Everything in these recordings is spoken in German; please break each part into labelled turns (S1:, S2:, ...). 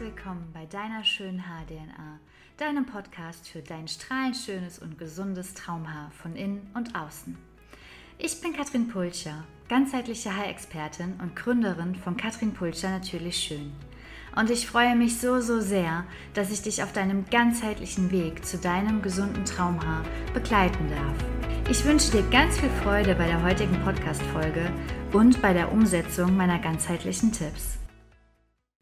S1: willkommen bei deiner schönen Haar-DNA, deinem Podcast für dein strahlend schönes und gesundes Traumhaar von innen und außen. Ich bin Katrin Pulcher, ganzheitliche Haarexpertin und Gründerin von Katrin Pulcher Natürlich Schön. Und ich freue mich so, so sehr, dass ich dich auf deinem ganzheitlichen Weg zu deinem gesunden Traumhaar begleiten darf. Ich wünsche dir ganz viel Freude bei der heutigen Podcast-Folge und bei der Umsetzung meiner ganzheitlichen Tipps.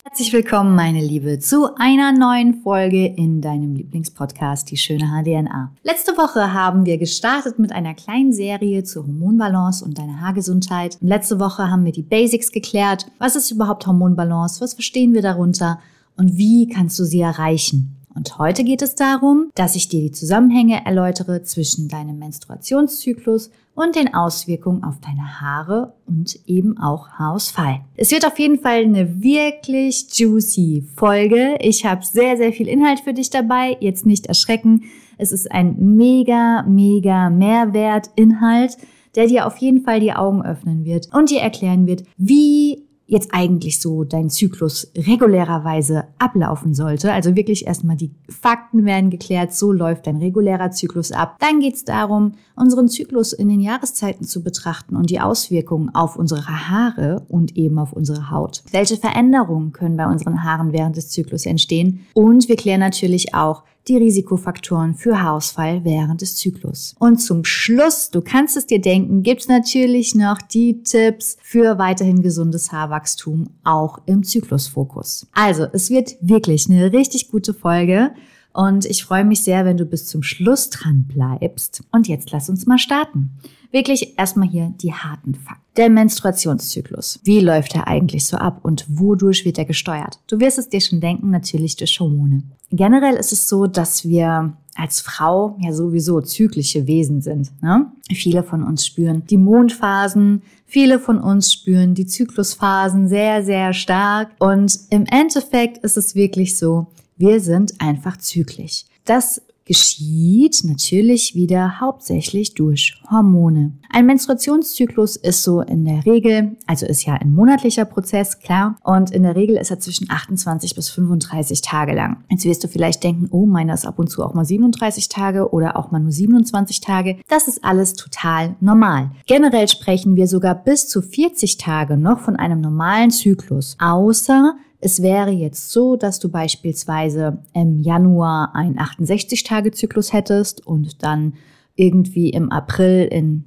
S1: Herzlich willkommen, meine Liebe, zu einer neuen Folge in deinem Lieblingspodcast, die schöne HDNA. Letzte Woche haben wir gestartet mit einer kleinen Serie zur Hormonbalance und deiner Haargesundheit. Und letzte Woche haben wir die Basics geklärt. Was ist überhaupt Hormonbalance? Was verstehen wir darunter? Und wie kannst du sie erreichen? Und heute geht es darum, dass ich dir die Zusammenhänge erläutere zwischen deinem Menstruationszyklus und den Auswirkungen auf deine Haare und eben auch Haarausfall. Es wird auf jeden Fall eine wirklich juicy Folge. Ich habe sehr, sehr viel Inhalt für dich dabei. Jetzt nicht erschrecken. Es ist ein mega, mega Mehrwertinhalt, der dir auf jeden Fall die Augen öffnen wird und dir erklären wird, wie jetzt eigentlich so dein Zyklus regulärerweise ablaufen sollte. Also wirklich erstmal die Fakten werden geklärt, so läuft dein regulärer Zyklus ab. Dann geht es darum, unseren Zyklus in den Jahreszeiten zu betrachten und die Auswirkungen auf unsere Haare und eben auf unsere Haut. Welche Veränderungen können bei unseren Haaren während des Zyklus entstehen? Und wir klären natürlich auch, die Risikofaktoren für Haarausfall während des Zyklus. Und zum Schluss, du kannst es dir denken, gibt's natürlich noch die Tipps für weiterhin gesundes Haarwachstum auch im Zyklusfokus. Also, es wird wirklich eine richtig gute Folge. Und ich freue mich sehr, wenn du bis zum Schluss dran bleibst. Und jetzt lass uns mal starten. Wirklich erstmal hier die harten Fakten. Der Menstruationszyklus. Wie läuft er eigentlich so ab und wodurch wird er gesteuert? Du wirst es dir schon denken, natürlich durch Hormone. Generell ist es so, dass wir als Frau ja sowieso zyklische Wesen sind. Ne? Viele von uns spüren die Mondphasen, viele von uns spüren die Zyklusphasen sehr, sehr stark. Und im Endeffekt ist es wirklich so, wir sind einfach zyklisch. Das geschieht natürlich wieder hauptsächlich durch Hormone. Ein Menstruationszyklus ist so in der Regel, also ist ja ein monatlicher Prozess, klar, und in der Regel ist er zwischen 28 bis 35 Tage lang. Jetzt wirst du vielleicht denken, oh, meiner ist ab und zu auch mal 37 Tage oder auch mal nur 27 Tage. Das ist alles total normal. Generell sprechen wir sogar bis zu 40 Tage noch von einem normalen Zyklus, außer es wäre jetzt so, dass du beispielsweise im Januar einen 68-Tage-Zyklus hättest und dann irgendwie im April in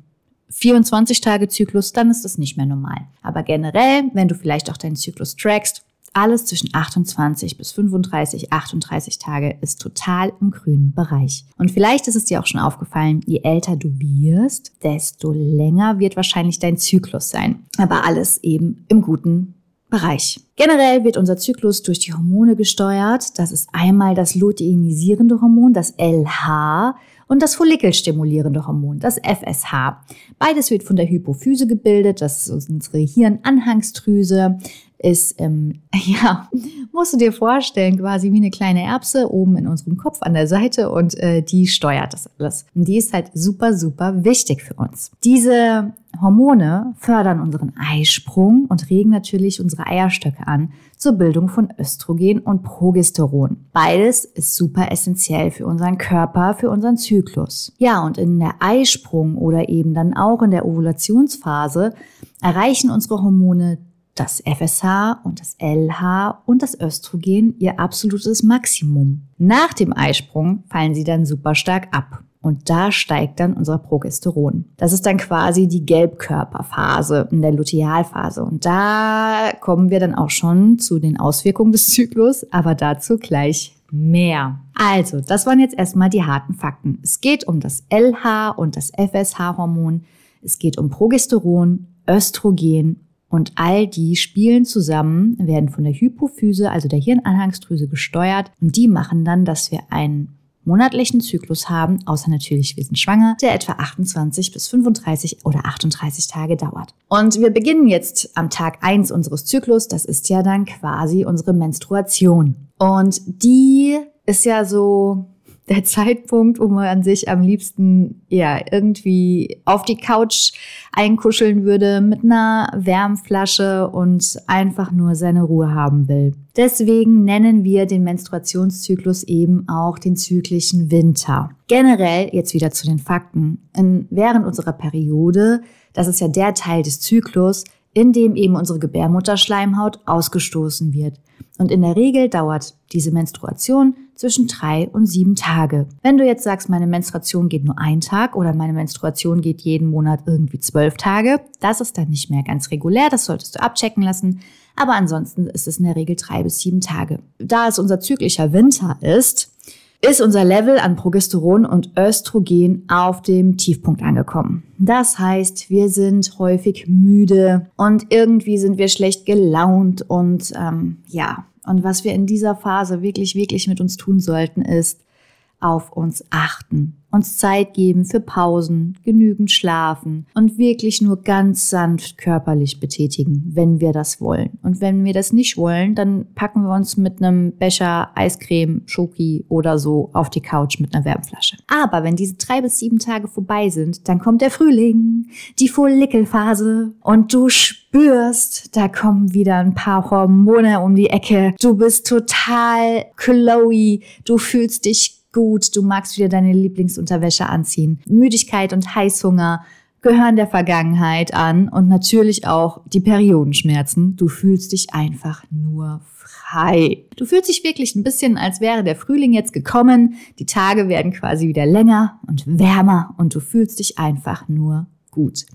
S1: 24-Tage-Zyklus, dann ist das nicht mehr normal. Aber generell, wenn du vielleicht auch deinen Zyklus trackst, alles zwischen 28 bis 35, 38 Tage ist total im grünen Bereich. Und vielleicht ist es dir auch schon aufgefallen, je älter du wirst, desto länger wird wahrscheinlich dein Zyklus sein. Aber alles eben im guten Bereich. Generell wird unser Zyklus durch die Hormone gesteuert. Das ist einmal das luteinisierende Hormon, das LH, und das follikelstimulierende Hormon, das FSH. Beides wird von der Hypophyse gebildet, das ist unsere Hirnanhangsdrüse ist, ähm, ja, musst du dir vorstellen, quasi wie eine kleine Erbse oben in unserem Kopf an der Seite und äh, die steuert das alles. Und die ist halt super, super wichtig für uns. Diese Hormone fördern unseren Eisprung und regen natürlich unsere Eierstöcke an zur Bildung von Östrogen und Progesteron. Beides ist super essentiell für unseren Körper, für unseren Zyklus. Ja, und in der Eisprung oder eben dann auch in der Ovulationsphase erreichen unsere Hormone das FSH und das LH und das Östrogen ihr absolutes Maximum. Nach dem Eisprung fallen sie dann super stark ab. Und da steigt dann unser Progesteron. Das ist dann quasi die Gelbkörperphase in der Lutealphase. Und da kommen wir dann auch schon zu den Auswirkungen des Zyklus, aber dazu gleich mehr. Also, das waren jetzt erstmal die harten Fakten. Es geht um das LH und das FSH-Hormon. Es geht um Progesteron, Östrogen und all die spielen zusammen, werden von der Hypophyse, also der Hirnanhangsdrüse gesteuert und die machen dann, dass wir einen monatlichen Zyklus haben, außer natürlich wir sind schwanger, der etwa 28 bis 35 oder 38 Tage dauert. Und wir beginnen jetzt am Tag 1 unseres Zyklus, das ist ja dann quasi unsere Menstruation. Und die ist ja so der Zeitpunkt, wo man sich am liebsten ja irgendwie auf die Couch einkuscheln würde mit einer Wärmflasche und einfach nur seine Ruhe haben will. Deswegen nennen wir den Menstruationszyklus eben auch den zyklischen Winter. Generell, jetzt wieder zu den Fakten, in, während unserer Periode, das ist ja der Teil des Zyklus, in dem eben unsere Gebärmutterschleimhaut ausgestoßen wird. Und in der Regel dauert diese Menstruation zwischen drei und sieben Tage. Wenn du jetzt sagst, meine Menstruation geht nur ein Tag oder meine Menstruation geht jeden Monat irgendwie zwölf Tage, das ist dann nicht mehr ganz regulär, das solltest du abchecken lassen. Aber ansonsten ist es in der Regel drei bis sieben Tage. Da es unser zyklischer Winter ist, ist unser Level an Progesteron und Östrogen auf dem Tiefpunkt angekommen. Das heißt, wir sind häufig müde und irgendwie sind wir schlecht gelaunt und ähm, ja, und was wir in dieser Phase wirklich, wirklich mit uns tun sollten, ist auf uns achten uns Zeit geben für Pausen, genügend schlafen und wirklich nur ganz sanft körperlich betätigen, wenn wir das wollen. Und wenn wir das nicht wollen, dann packen wir uns mit einem Becher Eiscreme, Schoki oder so auf die Couch mit einer Wärmflasche. Aber wenn diese drei bis sieben Tage vorbei sind, dann kommt der Frühling, die Follikelphase und du spürst, da kommen wieder ein paar Hormone um die Ecke. Du bist total Chloe, du fühlst dich gut, du magst wieder deine Lieblingsunterwäsche anziehen. Müdigkeit und Heißhunger gehören der Vergangenheit an und natürlich auch die Periodenschmerzen. Du fühlst dich einfach nur frei. Du fühlst dich wirklich ein bisschen, als wäre der Frühling jetzt gekommen. Die Tage werden quasi wieder länger und wärmer und du fühlst dich einfach nur gut.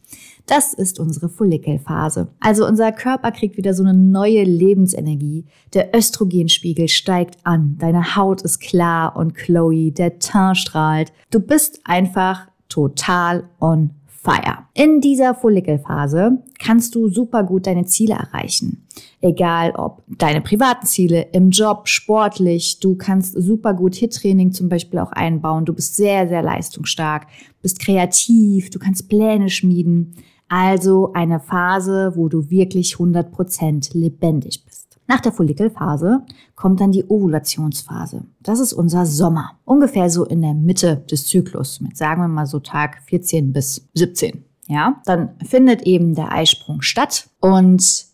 S1: Das ist unsere Follikelphase. Also unser Körper kriegt wieder so eine neue Lebensenergie. Der Östrogenspiegel steigt an. Deine Haut ist klar und glowy. Der Teint strahlt. Du bist einfach total on fire. In dieser Follikelphase kannst du super gut deine Ziele erreichen. Egal ob deine privaten Ziele, im Job, sportlich, du kannst super gut Hit-Training zum Beispiel auch einbauen. Du bist sehr, sehr leistungsstark, bist kreativ, du kannst Pläne schmieden. Also eine Phase, wo du wirklich 100% lebendig bist. Nach der Follikelphase kommt dann die Ovulationsphase. Das ist unser Sommer. Ungefähr so in der Mitte des Zyklus, mit sagen wir mal so Tag 14 bis 17. Ja, dann findet eben der Eisprung statt und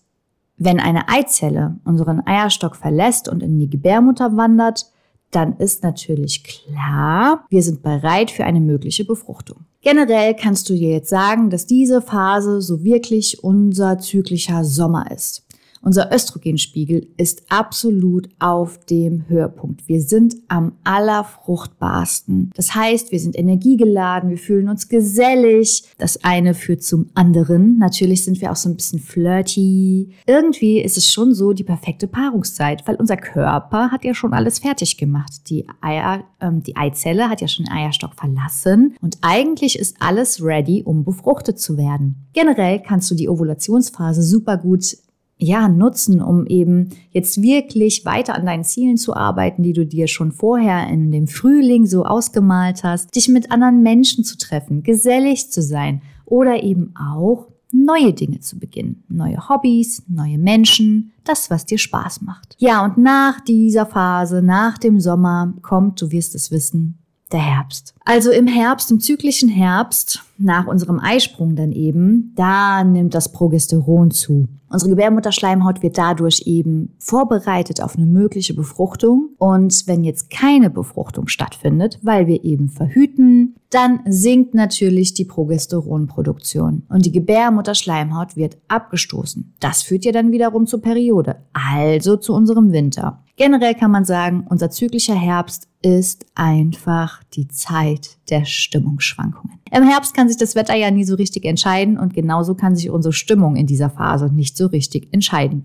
S1: wenn eine Eizelle unseren Eierstock verlässt und in die Gebärmutter wandert, dann ist natürlich klar, wir sind bereit für eine mögliche Befruchtung. Generell kannst du dir jetzt sagen, dass diese Phase so wirklich unser zyklischer Sommer ist. Unser Östrogenspiegel ist absolut auf dem Höhepunkt. Wir sind am allerfruchtbarsten. Das heißt, wir sind energiegeladen, wir fühlen uns gesellig. Das eine führt zum anderen. Natürlich sind wir auch so ein bisschen flirty. Irgendwie ist es schon so die perfekte Paarungszeit, weil unser Körper hat ja schon alles fertig gemacht. Die Eier, ähm, die Eizelle hat ja schon den Eierstock verlassen und eigentlich ist alles ready, um befruchtet zu werden. Generell kannst du die Ovulationsphase super gut ja, nutzen, um eben jetzt wirklich weiter an deinen Zielen zu arbeiten, die du dir schon vorher in dem Frühling so ausgemalt hast, dich mit anderen Menschen zu treffen, gesellig zu sein oder eben auch neue Dinge zu beginnen, neue Hobbys, neue Menschen, das, was dir Spaß macht. Ja, und nach dieser Phase, nach dem Sommer kommt, du wirst es wissen, der Herbst. Also im Herbst, im zyklischen Herbst, nach unserem Eisprung dann eben, da nimmt das Progesteron zu. Unsere Gebärmutterschleimhaut wird dadurch eben vorbereitet auf eine mögliche Befruchtung. Und wenn jetzt keine Befruchtung stattfindet, weil wir eben verhüten, dann sinkt natürlich die Progesteronproduktion und die Gebärmutterschleimhaut wird abgestoßen. Das führt ja dann wiederum zur Periode, also zu unserem Winter. Generell kann man sagen, unser zyklischer Herbst ist einfach die Zeit der Stimmungsschwankungen. Im Herbst kann sich das Wetter ja nie so richtig entscheiden und genauso kann sich unsere Stimmung in dieser Phase nicht so richtig entscheiden.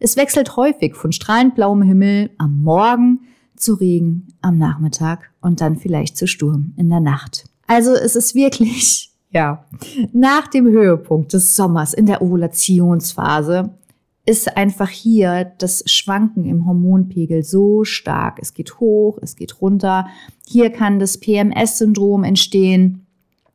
S1: Es wechselt häufig von strahlend blauem Himmel am Morgen zu Regen am Nachmittag und dann vielleicht zu Sturm in der Nacht. Also es ist wirklich, ja, nach dem Höhepunkt des Sommers in der Ovulationsphase ist einfach hier das Schwanken im Hormonpegel so stark. Es geht hoch, es geht runter. Hier kann das PMS-Syndrom entstehen.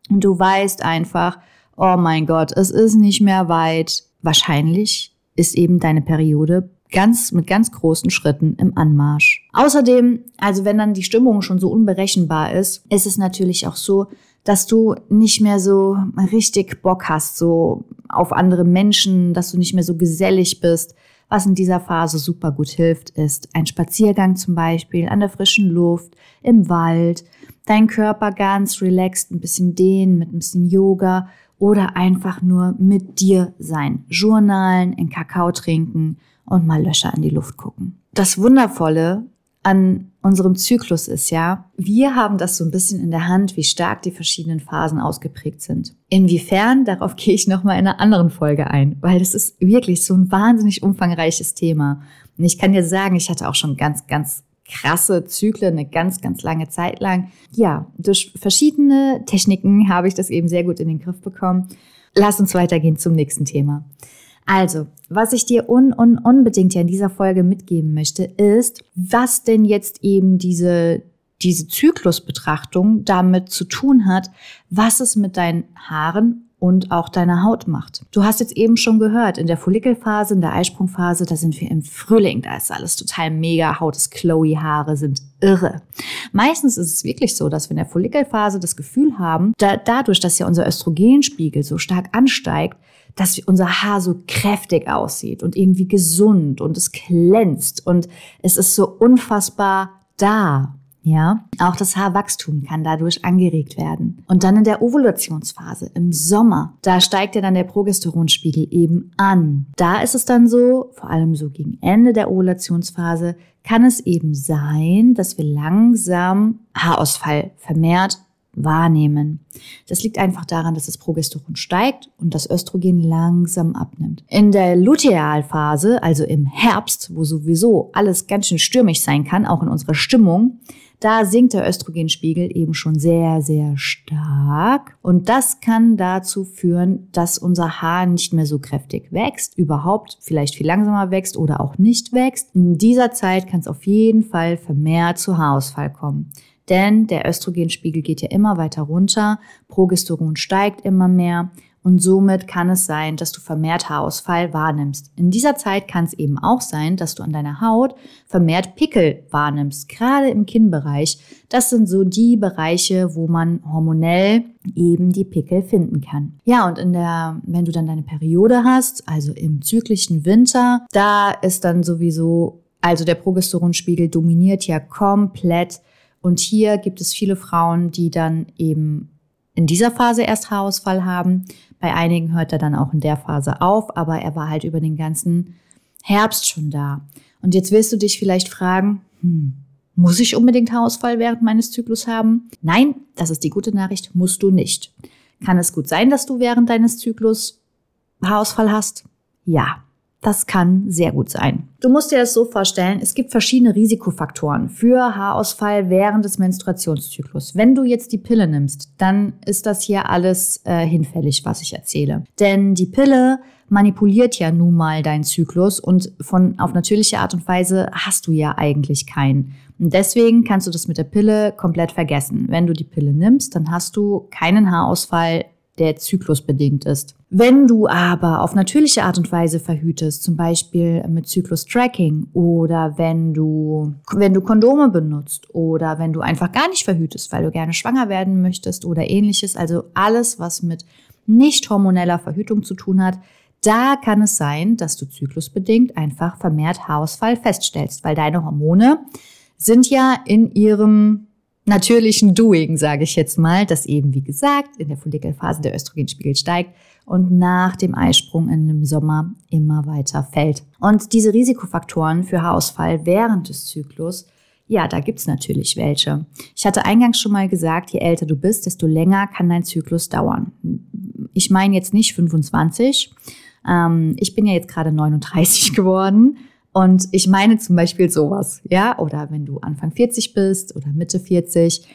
S1: Und du weißt einfach, oh mein Gott, es ist nicht mehr weit. Wahrscheinlich ist eben deine Periode ganz, mit ganz großen Schritten im Anmarsch. Außerdem, also wenn dann die Stimmung schon so unberechenbar ist, ist es natürlich auch so, dass du nicht mehr so richtig Bock hast, so auf andere Menschen, dass du nicht mehr so gesellig bist. Was in dieser Phase super gut hilft, ist ein Spaziergang zum Beispiel an der frischen Luft, im Wald, deinen Körper ganz relaxed, ein bisschen dehnen mit ein bisschen Yoga oder einfach nur mit dir sein. Journalen, in Kakao trinken und mal Löcher in die Luft gucken. Das Wundervolle an unserem Zyklus ist ja, wir haben das so ein bisschen in der Hand, wie stark die verschiedenen Phasen ausgeprägt sind. Inwiefern, darauf gehe ich nochmal in einer anderen Folge ein, weil das ist wirklich so ein wahnsinnig umfangreiches Thema. Und ich kann dir sagen, ich hatte auch schon ganz, ganz krasse Zyklen, eine ganz, ganz lange Zeit lang. Ja, durch verschiedene Techniken habe ich das eben sehr gut in den Griff bekommen. Lass uns weitergehen zum nächsten Thema. Also, was ich dir un, un, unbedingt ja in dieser Folge mitgeben möchte, ist, was denn jetzt eben diese, diese Zyklusbetrachtung damit zu tun hat, was es mit deinen Haaren und auch deiner Haut macht. Du hast jetzt eben schon gehört, in der Follikelphase, in der Eisprungphase, da sind wir im Frühling, da ist alles total mega, Haut ist glowy, Haare sind irre. Meistens ist es wirklich so, dass wir in der Follikelphase das Gefühl haben, da, dadurch, dass ja unser Östrogenspiegel so stark ansteigt, dass unser Haar so kräftig aussieht und irgendwie gesund und es glänzt und es ist so unfassbar da. Ja, auch das Haarwachstum kann dadurch angeregt werden. Und dann in der Ovulationsphase im Sommer, da steigt ja dann der Progesteronspiegel eben an. Da ist es dann so, vor allem so gegen Ende der Ovulationsphase, kann es eben sein, dass wir langsam Haarausfall vermehrt wahrnehmen. Das liegt einfach daran, dass das Progesteron steigt und das Östrogen langsam abnimmt. In der Lutealphase, also im Herbst, wo sowieso alles ganz schön stürmisch sein kann, auch in unserer Stimmung, da sinkt der Östrogenspiegel eben schon sehr, sehr stark. Und das kann dazu führen, dass unser Haar nicht mehr so kräftig wächst, überhaupt vielleicht viel langsamer wächst oder auch nicht wächst. In dieser Zeit kann es auf jeden Fall vermehrt zu Haarausfall kommen. Denn der Östrogenspiegel geht ja immer weiter runter, Progesteron steigt immer mehr und somit kann es sein, dass du vermehrt Haarausfall wahrnimmst. In dieser Zeit kann es eben auch sein, dass du an deiner Haut vermehrt Pickel wahrnimmst, gerade im Kinnbereich. Das sind so die Bereiche, wo man hormonell eben die Pickel finden kann. Ja, und in der, wenn du dann deine Periode hast, also im zyklischen Winter, da ist dann sowieso, also der Progesteronspiegel dominiert ja komplett und hier gibt es viele Frauen, die dann eben in dieser Phase erst Haarausfall haben. Bei einigen hört er dann auch in der Phase auf, aber er war halt über den ganzen Herbst schon da. Und jetzt wirst du dich vielleicht fragen, hm, muss ich unbedingt Haarausfall während meines Zyklus haben? Nein, das ist die gute Nachricht, musst du nicht. Kann es gut sein, dass du während deines Zyklus Haarausfall hast? Ja. Das kann sehr gut sein. Du musst dir das so vorstellen, es gibt verschiedene Risikofaktoren für Haarausfall während des Menstruationszyklus. Wenn du jetzt die Pille nimmst, dann ist das hier alles äh, hinfällig, was ich erzähle. Denn die Pille manipuliert ja nun mal deinen Zyklus und von auf natürliche Art und Weise hast du ja eigentlich keinen. Und deswegen kannst du das mit der Pille komplett vergessen. Wenn du die Pille nimmst, dann hast du keinen Haarausfall der zyklusbedingt ist. Wenn du aber auf natürliche Art und Weise verhütest, zum Beispiel mit Zyklus-Tracking oder wenn du, wenn du Kondome benutzt oder wenn du einfach gar nicht verhütest, weil du gerne schwanger werden möchtest oder ähnliches, also alles, was mit nicht hormoneller Verhütung zu tun hat, da kann es sein, dass du zyklusbedingt einfach vermehrt Haarausfall feststellst, weil deine Hormone sind ja in ihrem natürlichen Doing, sage ich jetzt mal, dass eben, wie gesagt, in der Follikelphase der Östrogenspiegel steigt und nach dem Eisprung in dem Sommer immer weiter fällt. Und diese Risikofaktoren für Haarausfall während des Zyklus, ja, da gibt's natürlich welche. Ich hatte eingangs schon mal gesagt, je älter du bist, desto länger kann dein Zyklus dauern. Ich meine jetzt nicht 25. Ähm, ich bin ja jetzt gerade 39 geworden und ich meine zum Beispiel sowas, ja, oder wenn du Anfang 40 bist oder Mitte 40,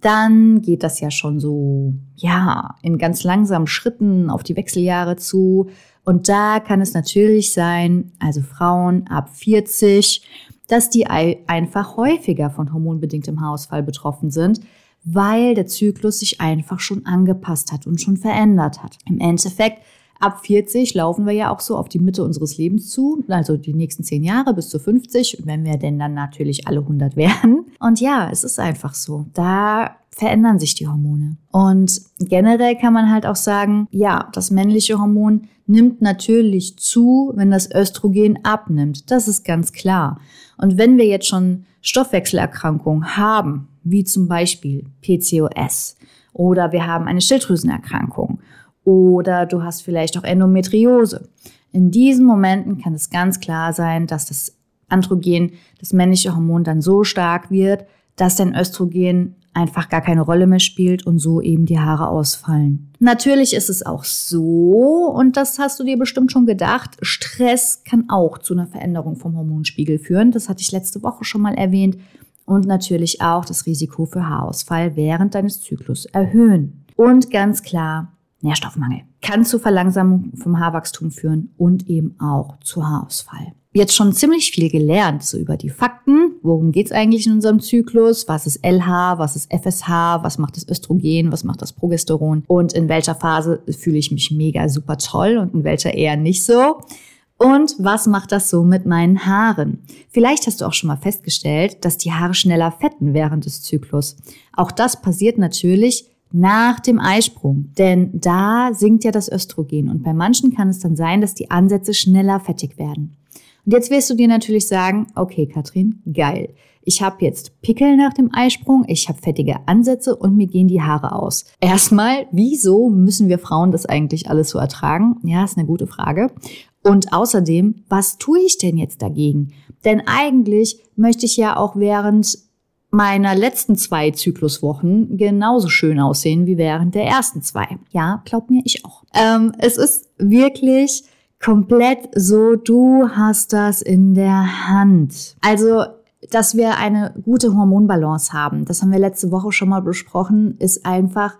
S1: dann geht das ja schon so, ja, in ganz langsamen Schritten auf die Wechseljahre zu. Und da kann es natürlich sein, also Frauen ab 40, dass die einfach häufiger von hormonbedingtem Haarausfall betroffen sind, weil der Zyklus sich einfach schon angepasst hat und schon verändert hat. Im Endeffekt ab 40 laufen wir ja auch so auf die Mitte unseres Lebens zu, also die nächsten zehn Jahre bis zu 50, wenn wir denn dann natürlich alle 100 werden. Und ja, es ist einfach so. Da verändern sich die Hormone. Und generell kann man halt auch sagen, ja, das männliche Hormon nimmt natürlich zu, wenn das Östrogen abnimmt. Das ist ganz klar. Und wenn wir jetzt schon Stoffwechselerkrankungen haben, wie zum Beispiel PCOS, oder wir haben eine Schilddrüsenerkrankung, oder du hast vielleicht auch Endometriose. In diesen Momenten kann es ganz klar sein, dass das Androgen, das männliche Hormon, dann so stark wird, dass dein Östrogen einfach gar keine Rolle mehr spielt und so eben die Haare ausfallen. Natürlich ist es auch so, und das hast du dir bestimmt schon gedacht, Stress kann auch zu einer Veränderung vom Hormonspiegel führen. Das hatte ich letzte Woche schon mal erwähnt. Und natürlich auch das Risiko für Haarausfall während deines Zyklus erhöhen. Und ganz klar, Nährstoffmangel kann zu Verlangsamung vom Haarwachstum führen und eben auch zu Haarausfall jetzt schon ziemlich viel gelernt, so über die Fakten. Worum geht es eigentlich in unserem Zyklus? Was ist LH? Was ist FSH? Was macht das Östrogen? Was macht das Progesteron? Und in welcher Phase fühle ich mich mega super toll und in welcher eher nicht so? Und was macht das so mit meinen Haaren? Vielleicht hast du auch schon mal festgestellt, dass die Haare schneller fetten während des Zyklus. Auch das passiert natürlich nach dem Eisprung, denn da sinkt ja das Östrogen und bei manchen kann es dann sein, dass die Ansätze schneller fettig werden. Und jetzt wirst du dir natürlich sagen, okay, Katrin, geil. Ich habe jetzt Pickel nach dem Eisprung, ich habe fettige Ansätze und mir gehen die Haare aus. Erstmal, wieso müssen wir Frauen das eigentlich alles so ertragen? Ja, ist eine gute Frage. Und außerdem, was tue ich denn jetzt dagegen? Denn eigentlich möchte ich ja auch während meiner letzten zwei Zykluswochen genauso schön aussehen wie während der ersten zwei. Ja, glaub mir, ich auch. Ähm, es ist wirklich komplett so, du hast das in der Hand. Also, dass wir eine gute Hormonbalance haben, das haben wir letzte Woche schon mal besprochen, ist einfach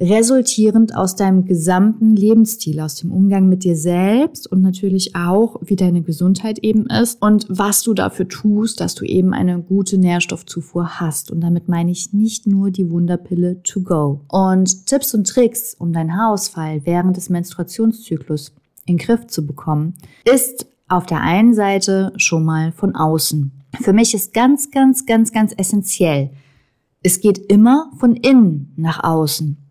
S1: resultierend aus deinem gesamten Lebensstil, aus dem Umgang mit dir selbst und natürlich auch, wie deine Gesundheit eben ist und was du dafür tust, dass du eben eine gute Nährstoffzufuhr hast. Und damit meine ich nicht nur die Wunderpille to go. Und Tipps und Tricks, um deinen Haarausfall während des Menstruationszyklus in den Griff zu bekommen, ist auf der einen Seite schon mal von außen. Für mich ist ganz, ganz, ganz, ganz essentiell. Es geht immer von innen nach außen.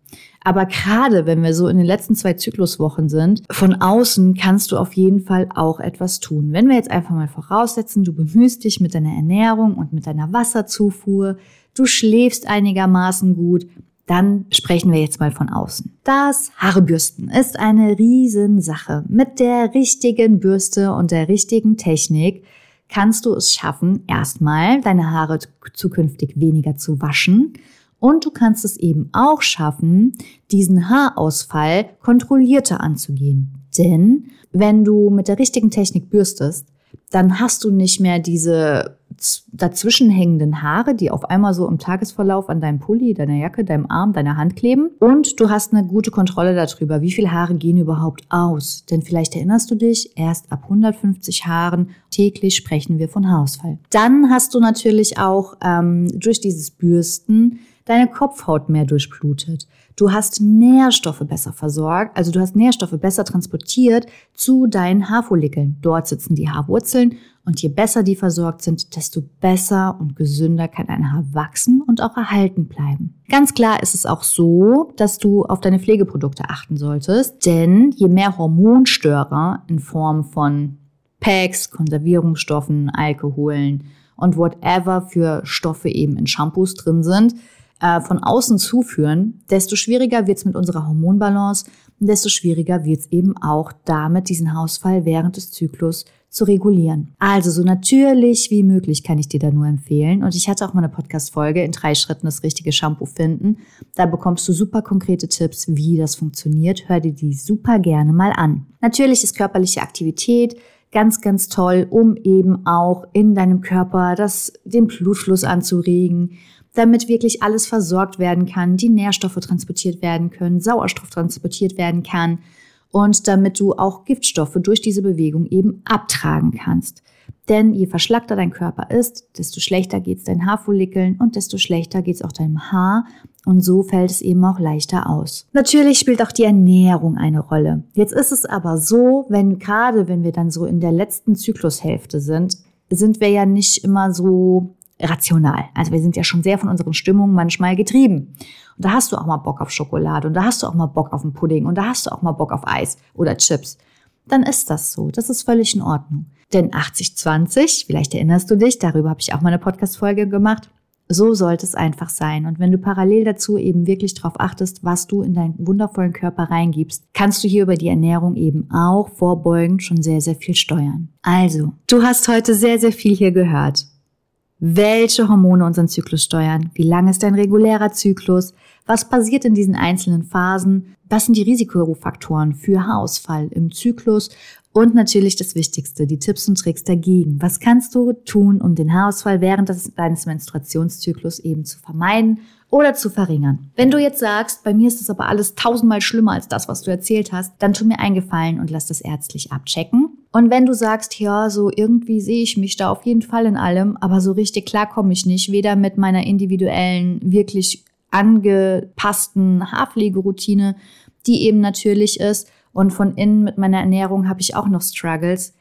S1: Aber gerade wenn wir so in den letzten zwei Zykluswochen sind, von außen kannst du auf jeden Fall auch etwas tun. Wenn wir jetzt einfach mal voraussetzen, du bemühst dich mit deiner Ernährung und mit deiner Wasserzufuhr, du schläfst einigermaßen gut, dann sprechen wir jetzt mal von außen. Das Haarebürsten ist eine Riesensache. Mit der richtigen Bürste und der richtigen Technik kannst du es schaffen, erstmal deine Haare zukünftig weniger zu waschen. Und du kannst es eben auch schaffen, diesen Haarausfall kontrollierter anzugehen. Denn wenn du mit der richtigen Technik bürstest, dann hast du nicht mehr diese dazwischen hängenden Haare, die auf einmal so im Tagesverlauf an deinem Pulli, deiner Jacke, deinem Arm, deiner Hand kleben. Und du hast eine gute Kontrolle darüber, wie viele Haare gehen überhaupt aus. Denn vielleicht erinnerst du dich, erst ab 150 Haaren täglich sprechen wir von Haarausfall. Dann hast du natürlich auch ähm, durch dieses Bürsten deine Kopfhaut mehr durchblutet. Du hast Nährstoffe besser versorgt, also du hast Nährstoffe besser transportiert zu deinen Haarfollikeln. Dort sitzen die Haarwurzeln und je besser die versorgt sind, desto besser und gesünder kann ein Haar wachsen und auch erhalten bleiben. Ganz klar ist es auch so, dass du auf deine Pflegeprodukte achten solltest, denn je mehr Hormonstörer in Form von Packs, Konservierungsstoffen, Alkoholen und whatever für Stoffe eben in Shampoos drin sind, äh, von außen zuführen, desto schwieriger wird es mit unserer Hormonbalance und desto schwieriger wird es eben auch damit, diesen Hausfall während des Zyklus zu regulieren. Also so natürlich wie möglich kann ich dir da nur empfehlen. Und ich hatte auch mal eine Podcast-Folge in drei Schritten das richtige Shampoo finden. Da bekommst du super konkrete Tipps, wie das funktioniert. Hör dir die super gerne mal an. Natürlich ist körperliche Aktivität ganz, ganz toll, um eben auch in deinem Körper das, den Blutfluss anzuregen damit wirklich alles versorgt werden kann, die Nährstoffe transportiert werden können, Sauerstoff transportiert werden kann. und damit du auch Giftstoffe durch diese Bewegung eben abtragen kannst. Denn je verschlackter dein Körper ist, desto schlechter geht es deinen Haarfollikeln und desto schlechter geht es auch deinem Haar. Und so fällt es eben auch leichter aus. Natürlich spielt auch die Ernährung eine Rolle. Jetzt ist es aber so, wenn gerade wenn wir dann so in der letzten Zyklushälfte sind, sind wir ja nicht immer so rational. Also wir sind ja schon sehr von unseren Stimmungen manchmal getrieben. Und da hast du auch mal Bock auf Schokolade und da hast du auch mal Bock auf einen Pudding und da hast du auch mal Bock auf Eis oder Chips. Dann ist das so. Das ist völlig in Ordnung. Denn 80-20, vielleicht erinnerst du dich, darüber habe ich auch mal eine Podcast-Folge gemacht. So sollte es einfach sein. Und wenn du parallel dazu eben wirklich darauf achtest, was du in deinen wundervollen Körper reingibst, kannst du hier über die Ernährung eben auch vorbeugend schon sehr, sehr viel steuern. Also, du hast heute sehr, sehr viel hier gehört. Welche Hormone unseren Zyklus steuern? Wie lang ist dein regulärer Zyklus? Was passiert in diesen einzelnen Phasen? Was sind die Risikofaktoren für Haarausfall im Zyklus? Und natürlich das Wichtigste, die Tipps und Tricks dagegen. Was kannst du tun, um den Haarausfall während deines Menstruationszyklus eben zu vermeiden oder zu verringern? Wenn du jetzt sagst, bei mir ist das aber alles tausendmal schlimmer als das, was du erzählt hast, dann tu mir einen Gefallen und lass das ärztlich abchecken. Und wenn du sagst, ja, so irgendwie sehe ich mich da auf jeden Fall in allem, aber so richtig klar komme ich nicht, weder mit meiner individuellen, wirklich angepassten Haarpflegeroutine, die eben natürlich ist, und von innen mit meiner Ernährung habe ich auch noch Struggles,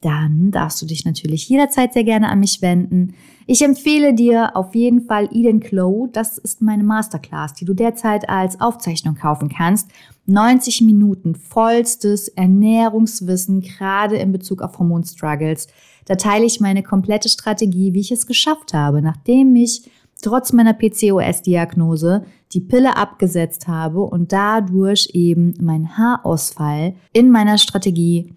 S1: dann darfst du dich natürlich jederzeit sehr gerne an mich wenden. Ich empfehle dir auf jeden Fall Eden Glow. Das ist meine Masterclass, die du derzeit als Aufzeichnung kaufen kannst. 90 Minuten vollstes Ernährungswissen, gerade in Bezug auf Hormonstruggles. Da teile ich meine komplette Strategie, wie ich es geschafft habe, nachdem ich trotz meiner PCOS-Diagnose die Pille abgesetzt habe und dadurch eben meinen Haarausfall in meiner Strategie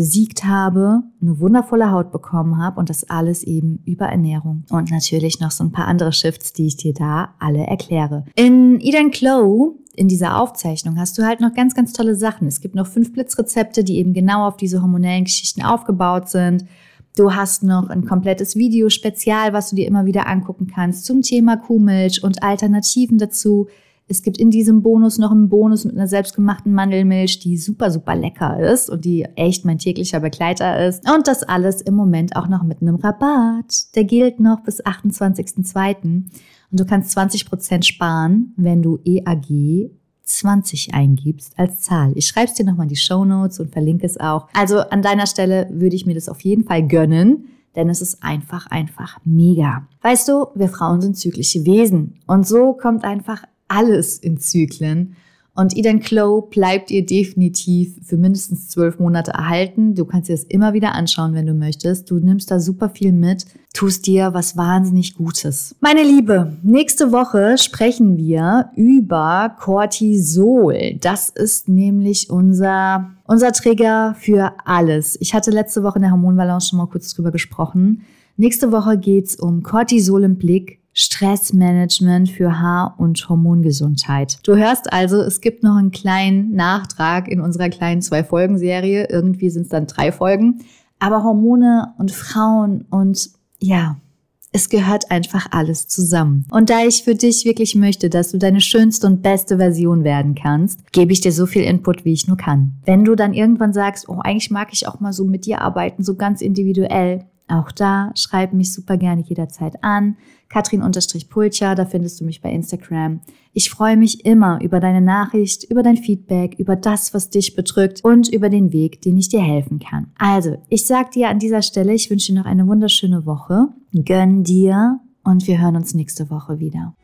S1: besiegt habe, eine wundervolle Haut bekommen habe und das alles eben über Ernährung. Und natürlich noch so ein paar andere Shifts, die ich dir da alle erkläre. In Eden Glow, in dieser Aufzeichnung, hast du halt noch ganz, ganz tolle Sachen. Es gibt noch fünf Blitzrezepte, die eben genau auf diese hormonellen Geschichten aufgebaut sind. Du hast noch ein komplettes Video spezial, was du dir immer wieder angucken kannst zum Thema Kuhmilch und Alternativen dazu. Es gibt in diesem Bonus noch einen Bonus mit einer selbstgemachten Mandelmilch, die super, super lecker ist und die echt mein täglicher Begleiter ist. Und das alles im Moment auch noch mit einem Rabatt. Der gilt noch bis 28.02. Und du kannst 20% sparen, wenn du EAG 20 eingibst als Zahl. Ich schreibe es dir nochmal in die Show Notes und verlinke es auch. Also an deiner Stelle würde ich mir das auf jeden Fall gönnen, denn es ist einfach, einfach mega. Weißt du, wir Frauen sind zyklische Wesen und so kommt einfach alles in Zyklen. Und Eden Glow bleibt ihr definitiv für mindestens zwölf Monate erhalten. Du kannst dir das immer wieder anschauen, wenn du möchtest. Du nimmst da super viel mit, tust dir was wahnsinnig Gutes. Meine Liebe, nächste Woche sprechen wir über Cortisol. Das ist nämlich unser, unser Trigger für alles. Ich hatte letzte Woche in der Hormonbalance schon mal kurz drüber gesprochen. Nächste Woche geht's um Cortisol im Blick Stressmanagement für Haar- und Hormongesundheit. Du hörst also, es gibt noch einen kleinen Nachtrag in unserer kleinen Zwei-Folgen-Serie. Irgendwie sind es dann drei Folgen. Aber Hormone und Frauen und ja, es gehört einfach alles zusammen. Und da ich für dich wirklich möchte, dass du deine schönste und beste Version werden kannst, gebe ich dir so viel Input, wie ich nur kann. Wenn du dann irgendwann sagst, oh, eigentlich mag ich auch mal so mit dir arbeiten, so ganz individuell, auch da schreib mich super gerne jederzeit an. Katrin-Pulcher, da findest du mich bei Instagram. Ich freue mich immer über deine Nachricht, über dein Feedback, über das, was dich bedrückt und über den Weg, den ich dir helfen kann. Also, ich sag dir an dieser Stelle, ich wünsche dir noch eine wunderschöne Woche. Gönn dir und wir hören uns nächste Woche wieder.